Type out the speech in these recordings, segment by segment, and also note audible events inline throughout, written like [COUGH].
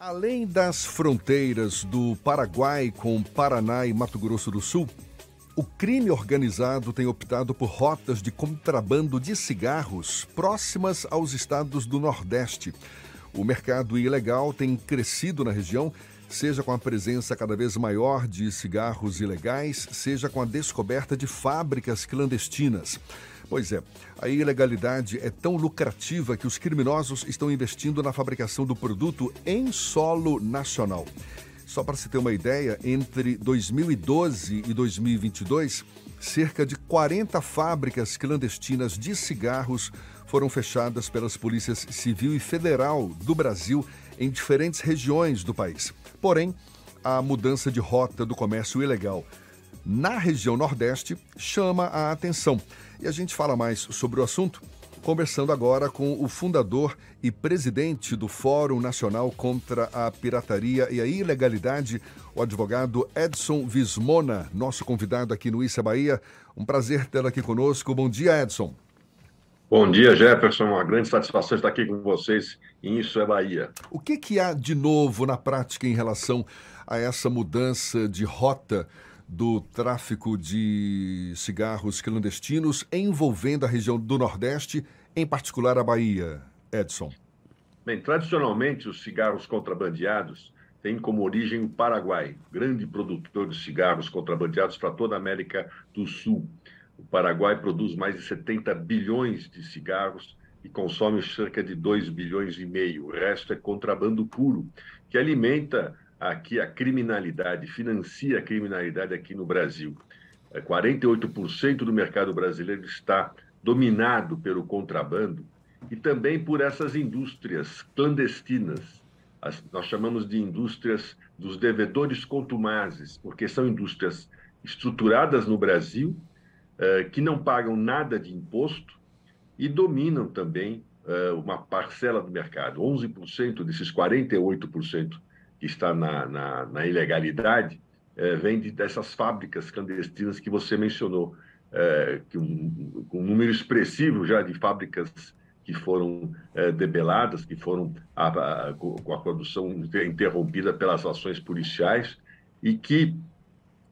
Além das fronteiras do Paraguai com Paraná e Mato Grosso do Sul, o crime organizado tem optado por rotas de contrabando de cigarros próximas aos estados do Nordeste. O mercado ilegal tem crescido na região, seja com a presença cada vez maior de cigarros ilegais, seja com a descoberta de fábricas clandestinas. Pois é, a ilegalidade é tão lucrativa que os criminosos estão investindo na fabricação do produto em solo nacional. Só para se ter uma ideia, entre 2012 e 2022, cerca de 40 fábricas clandestinas de cigarros foram fechadas pelas polícias civil e federal do Brasil em diferentes regiões do país. Porém, a mudança de rota do comércio ilegal na região Nordeste chama a atenção. E a gente fala mais sobre o assunto conversando agora com o fundador e presidente do Fórum Nacional contra a Pirataria e a Ilegalidade, o advogado Edson Vismona, nosso convidado aqui no Issa Bahia. Um prazer tê-lo aqui conosco. Bom dia, Edson. Bom dia, Jefferson. Uma grande satisfação estar aqui com vocês em Isso é Bahia. O que, que há de novo na prática em relação a essa mudança de rota do tráfico de cigarros clandestinos envolvendo a região do Nordeste, em particular a Bahia, Edson? Bem, tradicionalmente os cigarros contrabandeados têm como origem o Paraguai, grande produtor de cigarros contrabandeados para toda a América do Sul. O Paraguai produz mais de 70 bilhões de cigarros e consome cerca de 2 bilhões e meio. O resto é contrabando puro, que alimenta aqui a criminalidade, financia a criminalidade aqui no Brasil. 48% é, do mercado brasileiro está dominado pelo contrabando e também por essas indústrias clandestinas. As, nós chamamos de indústrias dos devedores contumazes, porque são indústrias estruturadas no Brasil, eh, que não pagam nada de imposto e dominam também eh, uma parcela do mercado. 11% desses 48% que está na, na, na ilegalidade é, vem de, dessas fábricas clandestinas que você mencionou, é, que um, um número expressivo já de fábricas que foram é, debeladas, que foram a, a, com a produção interrompida pelas ações policiais e que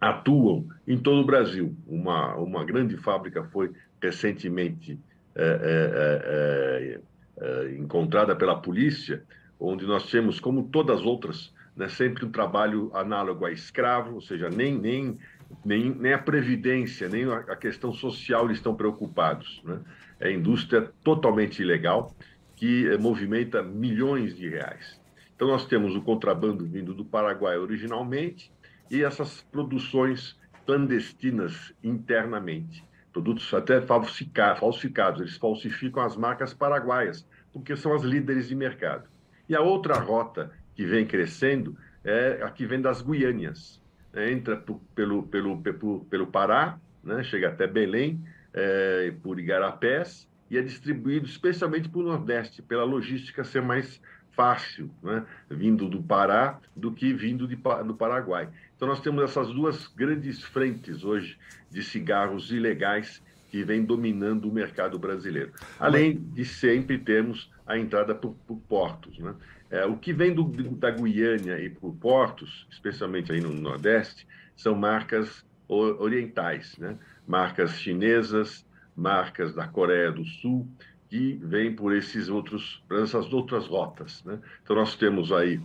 atuam em todo o Brasil. Uma, uma grande fábrica foi recentemente é, é, é, encontrada pela polícia, onde nós temos, como todas as outras né, sempre um trabalho análogo a escravo, ou seja, nem, nem, nem, nem a previdência, nem a questão social eles estão preocupados. Né? É indústria totalmente ilegal que eh, movimenta milhões de reais. Então, nós temos o contrabando vindo do Paraguai originalmente e essas produções clandestinas internamente. Produtos até falsificados, eles falsificam as marcas paraguaias, porque são as líderes de mercado. E a outra rota que vem crescendo é a que vem das Guiânias. Né? Entra pelo, pelo, pelo, pelo Pará, né? chega até Belém, é, por Igarapés, e é distribuído especialmente para o Nordeste, pela logística ser mais fácil, né? vindo do Pará do que vindo de, do Paraguai. Então nós temos essas duas grandes frentes hoje de cigarros ilegais que vem dominando o mercado brasileiro. Além de sempre termos a entrada por, por portos. Né? É, o que vem do, da Guiânia e por portos, especialmente aí no Nordeste, são marcas orientais, né? marcas chinesas, marcas da Coreia do Sul, que vêm por esses outros, essas outras rotas. Né? Então nós temos aí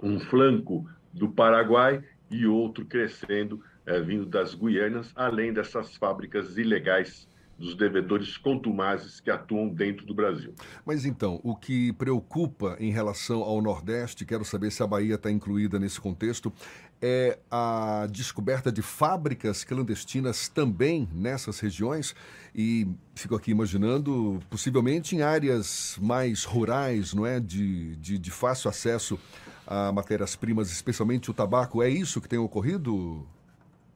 um flanco do Paraguai e outro crescendo, é, vindo das Guianas, além dessas fábricas ilegais dos devedores contumazes que atuam dentro do Brasil. Mas então, o que preocupa em relação ao Nordeste, quero saber se a Bahia está incluída nesse contexto, é a descoberta de fábricas clandestinas também nessas regiões. E fico aqui imaginando, possivelmente em áreas mais rurais, não é? De, de, de fácil acesso a matérias-primas, especialmente o tabaco. É isso que tem ocorrido,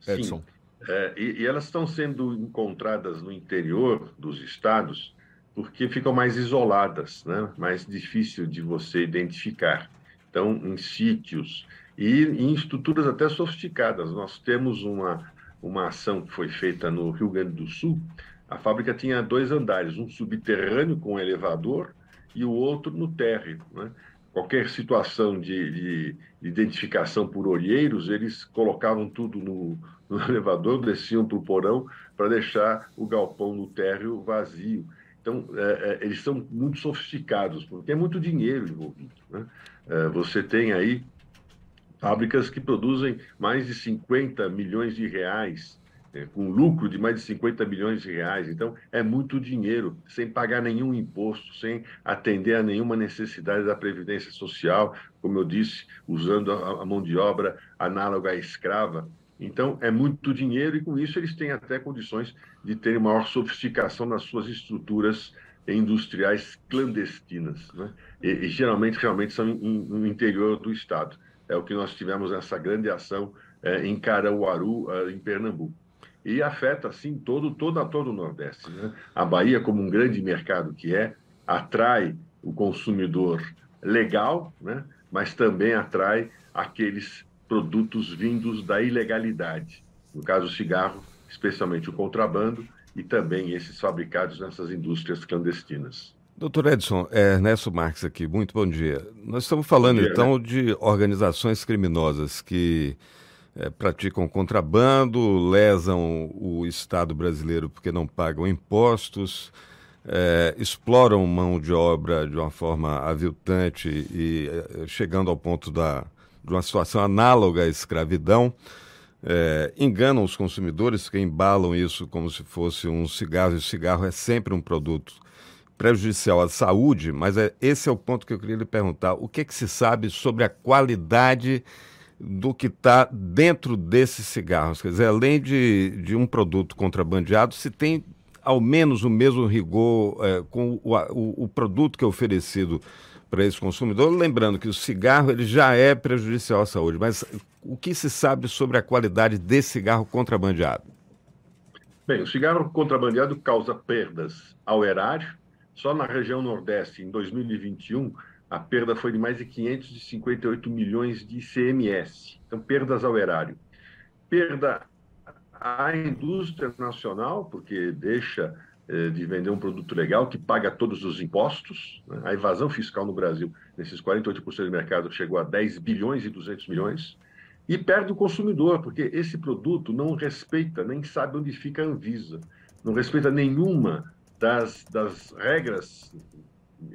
Edson? Sim. É, e, e, elas estão sendo encontradas no interior dos estados porque ficam mais isoladas, né? mais difícil de você identificar. Então, em sítios e em estruturas até sofisticadas. Nós temos uma, uma ação que foi feita no Rio Grande do Sul. A fábrica tinha dois andares, um subterrâneo com elevador e o outro no térreo. Né? Qualquer situação de, de, de, identificação por olheiros, eles colocavam tudo no, [LAUGHS] no elevador, desciam para o porão para deixar o galpão no térreo vazio. Então, é, é, eles são muito sofisticados, porque é muito dinheiro envolvido. Né? É, você tem aí fábricas que produzem mais de 50 milhões de reais, é, com lucro de mais de 50 milhões de reais. Então, é muito dinheiro, sem pagar nenhum imposto, sem atender a nenhuma necessidade da Previdência Social, como eu disse, usando a, mão de obra análoga à escrava. Então, é muito dinheiro e, com isso, eles têm até condições de terem maior sofisticação nas suas estruturas industriais clandestinas. Né? E, e, geralmente, realmente, são no interior do Estado. É o que nós tivemos nessa grande ação é, em Caruaru, é, em Pernambuco. E afeta, assim, todo, todo, todo o Nordeste. Né? A Bahia, como um grande mercado que é, atrai o consumidor legal, né? mas também atrai aqueles produtos vindos da ilegalidade. No caso, o cigarro, especialmente o contrabando, e também esses fabricados nessas indústrias clandestinas. Doutor Edson, é Ernesto Marques aqui, muito bom dia. Nós estamos falando dia, então né? de organizações criminosas que é, praticam contrabando, lesam o Estado brasileiro porque não pagam impostos, é, exploram mão de obra de uma forma aviltante e é, chegando ao ponto da, de uma situação análoga à escravidão. É, enganam os consumidores que embalam isso como se fosse um cigarro, e o cigarro é sempre um produto prejudicial à saúde, mas é, esse é o ponto que eu queria lhe perguntar. O que, é que se sabe sobre a qualidade do que está dentro desses cigarros? Quer dizer, além de, de um produto contrabandeado, se tem ao menos o mesmo rigor é, com o, o, o produto que é oferecido para esse consumidor. Lembrando que o cigarro ele já é prejudicial à saúde, mas o que se sabe sobre a qualidade desse cigarro contrabandeado? Bem, o cigarro contrabandeado causa perdas ao erário. Só na região Nordeste, em 2021, a perda foi de mais de 558 milhões de ICMS. Então, perdas ao erário. Perda à indústria nacional, porque deixa eh, de vender um produto legal que paga todos os impostos. Né? A evasão fiscal no Brasil, nesses 48% do mercado, chegou a 10 bilhões e 200 milhões. E perde o consumidor, porque esse produto não respeita, nem sabe onde fica a Anvisa, não respeita nenhuma das, das regras,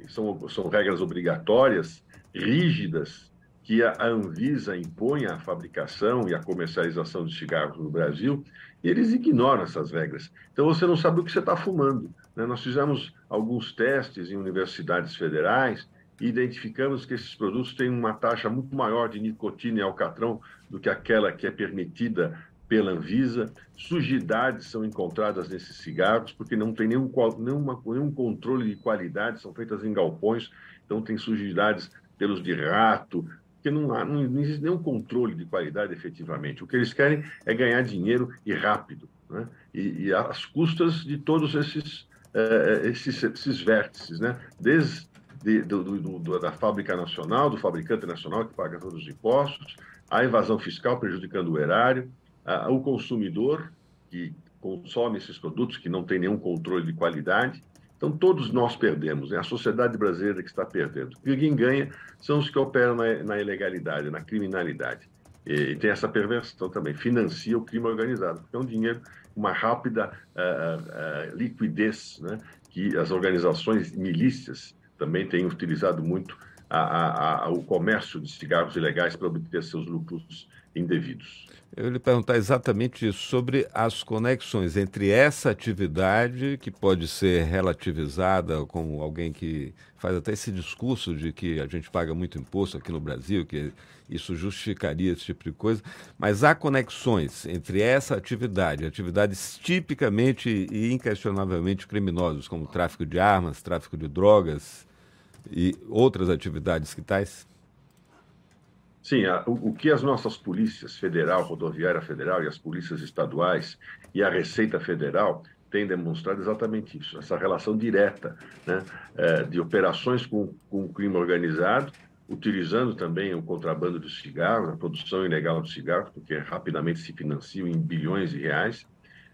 são, são regras obrigatórias, rígidas, que a Anvisa impõe à fabricação e à comercialização de cigarros no Brasil, e eles ignoram essas regras. Então você não sabe o que você está fumando. Né? Nós fizemos alguns testes em universidades federais e identificamos que esses produtos têm uma taxa muito maior de nicotina e alcatrão do que aquela que é permitida pela Anvisa. Sujidades são encontradas nesses cigarros, porque não tem nenhum, nenhuma, nenhum controle de qualidade, são feitas em galpões, então tem sujidades pelos de rato, porque não, há, não, não, existe nenhum controle de qualidade efetivamente. O que eles querem é ganhar dinheiro e rápido, né? e, e às custas de todos esses, eh, esses, esses vértices, né? desde de, do, do, da fábrica nacional, do fabricante nacional que paga todos os impostos, a evasão fiscal prejudicando o erário, a, o consumidor que consome esses produtos que não tem nenhum controle de qualidade, então, todos nós perdemos, é a sociedade brasileira que está perdendo. E quem ganha são os que operam na, na ilegalidade, na criminalidade. E, e, tem essa perversão também, financia o crime organizado, porque é um dinheiro, uma rápida uh, uh, liquidez, né, que as organizações milícias também têm utilizado muito a, a, a, o comércio de cigarros ilegais para obter seus lucros indevidos. Eu lhe perguntar exatamente isso, sobre as conexões entre essa atividade, que pode ser relativizada como alguém que faz até esse discurso de que a gente paga muito imposto aqui no Brasil, que isso justificaria esse tipo de coisa, mas há conexões entre essa atividade, atividades tipicamente e inquestionavelmente criminosas, como tráfico de armas, tráfico de drogas e outras atividades que tais? Sim, a, o, o, que as nossas polícias federal, rodoviária federal e as polícias estaduais e a Receita Federal têm demonstrado exatamente isso, essa relação direta né, é, de operações com, com o crime organizado, utilizando também o contrabando de cigarros, a produção ilegal de cigarros, porque rapidamente se financiam em bilhões de reais,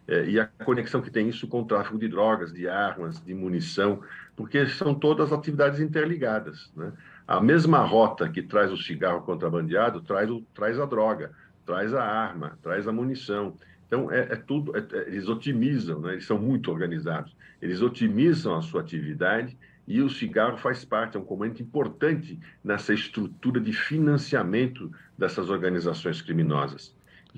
é, e a conexão que tem isso com o tráfico de drogas, de armas, de munição, porque são todas atividades interligadas. Né? A mesma rota que traz o cigarro contrabandeado traz, o, traz a droga, traz a arma, traz a munição. Então, é, é tudo, é, é, eles otimizam, né? eles são muito organizados, eles otimizam a sua atividade e o cigarro faz parte, é um componente importante nessa estrutura de financiamento dessas organizações criminosas.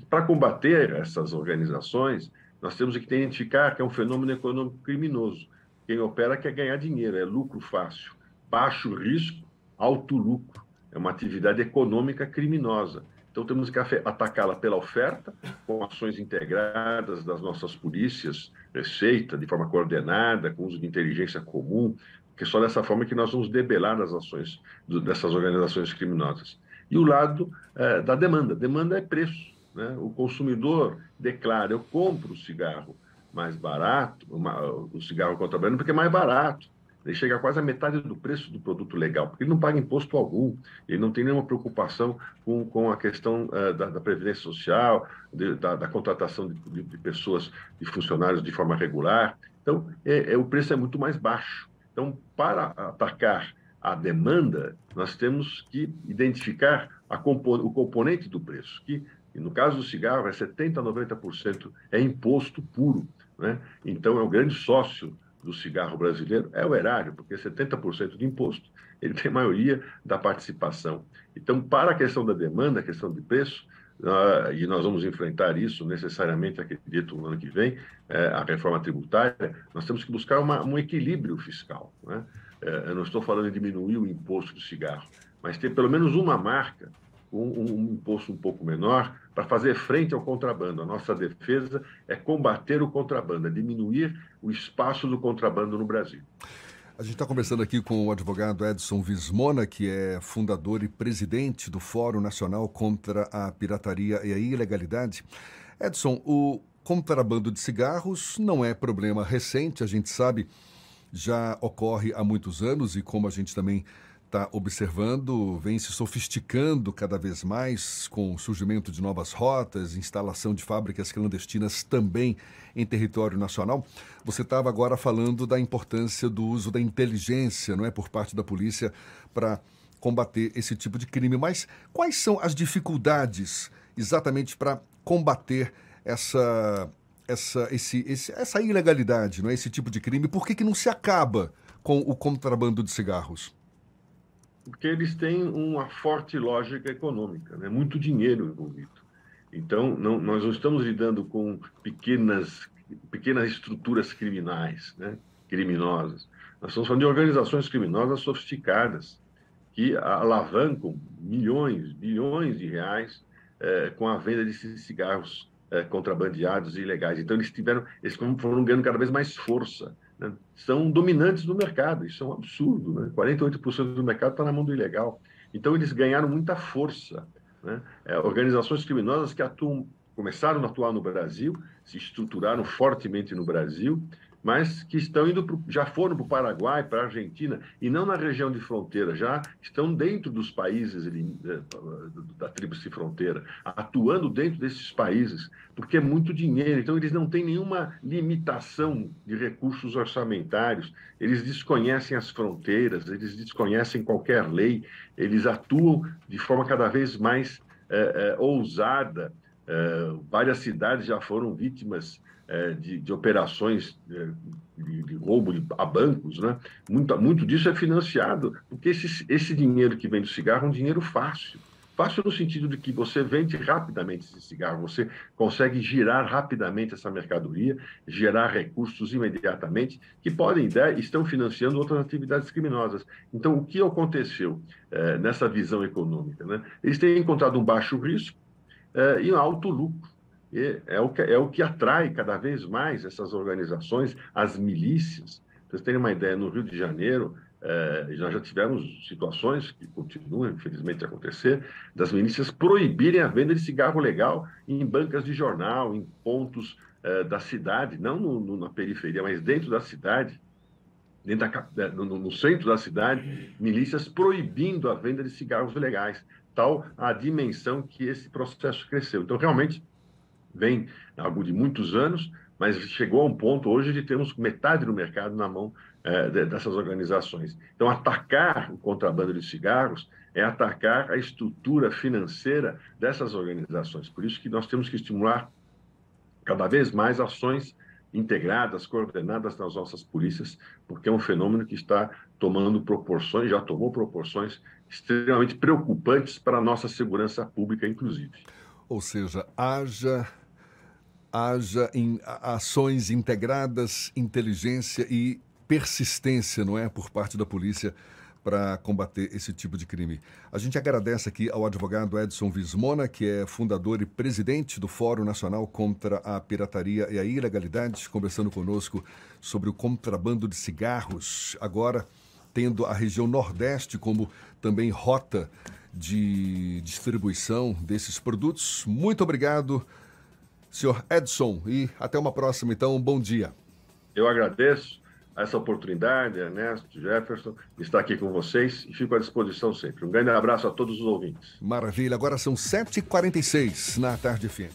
Para combater essas organizações, nós temos que identificar que é um fenômeno econômico criminoso. Quem opera quer ganhar dinheiro, é lucro fácil, baixo risco, alto lucro. É uma atividade econômica criminosa. Então temos que atacá-la pela oferta, com ações integradas das nossas polícias, receita, de forma coordenada, com uso de inteligência comum, que é só dessa forma que nós vamos debelar as ações dessas organizações criminosas. E o lado é, da demanda. Demanda é preço. Né? O consumidor declara: eu compro o cigarro mais barato, uma, o cigarro contrabando, porque é mais barato. Ele chega a quase a metade do preço do produto legal, porque ele não paga imposto algum, ele não tem nenhuma preocupação com, com a questão uh, da, da, previdência social, de, da, da, contratação de, de, pessoas, de funcionários de forma regular. Então, é, é, o preço é muito mais baixo. Então, para atacar a demanda, nós temos que identificar o componente do preço, que no caso do cigarro, é 70% a 90% é imposto puro. Né? Então, é o grande sócio do cigarro brasileiro é o erário, porque 70% de imposto, ele tem maioria da participação. Então, para a questão da demanda, a questão de preço, uh, e nós vamos enfrentar isso necessariamente, acredito, no ano que vem, uh, a reforma tributária, nós temos que buscar uma, um equilíbrio fiscal. Né? Uh, eu não estou falando de diminuir o imposto do cigarro, mas ter pelo menos uma marca um, um imposto um pouco menor para fazer frente ao contrabando. A nossa defesa é combater o contrabando, é diminuir o espaço do contrabando no Brasil. A gente está conversando aqui com o advogado Edson Vismona, que é fundador e presidente do Fórum Nacional contra a Pirataria e a Ilegalidade. Edson, o contrabando de cigarros não é problema recente, a gente sabe, já ocorre há muitos anos e como a gente também está observando vem se sofisticando cada vez mais com o surgimento de novas rotas, instalação de fábricas clandestinas também em território nacional. Você estava agora falando da importância do uso da inteligência, não é, por parte da polícia para combater esse tipo de crime. Mas quais são as dificuldades exatamente para combater essa essa, esse, esse, essa ilegalidade, não é? esse tipo de crime? Por que, que não se acaba com o contrabando de cigarros? Porque eles têm uma forte lógica econômica, né? muito dinheiro envolvido. Então, não, nós não estamos lidando com pequenas, pequenas estruturas criminais, né? criminosas. Nós estamos falando de organizações criminosas sofisticadas, que alavancam milhões, bilhões de reais eh, com a venda desses cigarros eh, contrabandeados e ilegais. Então, eles tiveram, eles foram ganhando cada vez mais força são dominantes do mercado. Isso é um absurdo. Né? 48% do mercado está na mão do ilegal. Então, eles ganharam muita força. Né? É, organizações criminosas que atuam, começaram a atuar no Brasil, se estruturaram fortemente no Brasil mas que estão indo pro, já foram para o Paraguai, para a Argentina, e não na região de fronteira, já estão dentro dos países eh, da tríplice fronteira, atuando dentro desses países, porque é muito dinheiro, então eles não têm nenhuma limitação de recursos orçamentários, eles desconhecem as fronteiras, eles desconhecem qualquer lei, eles atuam de forma cada vez mais é, é, ousada. É, várias cidades já foram vítimas é, de, de, operações é, de, de, roubo de, a bancos, né? Muito, muito disso é financiado, porque esse, esse dinheiro que vem do cigarro é um dinheiro fácil. Fácil no sentido de que você vende rapidamente esse cigarro, você consegue girar rapidamente essa mercadoria, gerar recursos imediatamente, que podem dar, estão financiando outras atividades criminosas. Então, o que aconteceu é, nessa visão econômica? Né? Eles têm encontrado um baixo risco é, e um alto lucro. É, o que, é o que atrai cada vez mais essas organizações, as milícias. Vocês terem uma ideia, no Rio de Janeiro, é, nós já tivemos situações que continuam, infelizmente, a acontecer, das milícias proibirem a venda de cigarro legal em bancas de jornal, em pontos é, da cidade, não no, no, na periferia, mas dentro da cidade, dentro da, no, no, centro da cidade, milícias proibindo a venda de cigarros legais. Tal a dimensão que esse processo cresceu. Então, realmente, vem algo de muitos anos, mas chegou a um ponto hoje de termos metade do mercado na mão é, dessas organizações. Então, atacar o contrabando de cigarros é atacar a estrutura financeira dessas organizações. Por isso que nós temos que estimular cada vez mais ações integradas, coordenadas nas nossas polícias, porque é um fenômeno que está tomando proporções, já tomou proporções extremamente preocupantes para a nossa segurança pública, inclusive. Ou seja, haja haja em ações integradas, inteligência e persistência, não é, por parte da polícia para combater esse tipo de crime. A gente agradece aqui ao advogado Edson Vismona, que é fundador e presidente do Fórum Nacional contra a Pirataria e a Ilegalidade, conversando conosco sobre o contrabando de cigarros, agora tendo a região Nordeste como também rota de distribuição desses produtos. Muito obrigado, senhor Edson, e até uma próxima, então. Bom dia. Eu agradeço essa oportunidade, Ernesto, Jefferson, estar aqui com vocês e fico à disposição sempre. Um grande abraço a todos os ouvintes. Maravilha. Agora são 7h46 na tarde fim.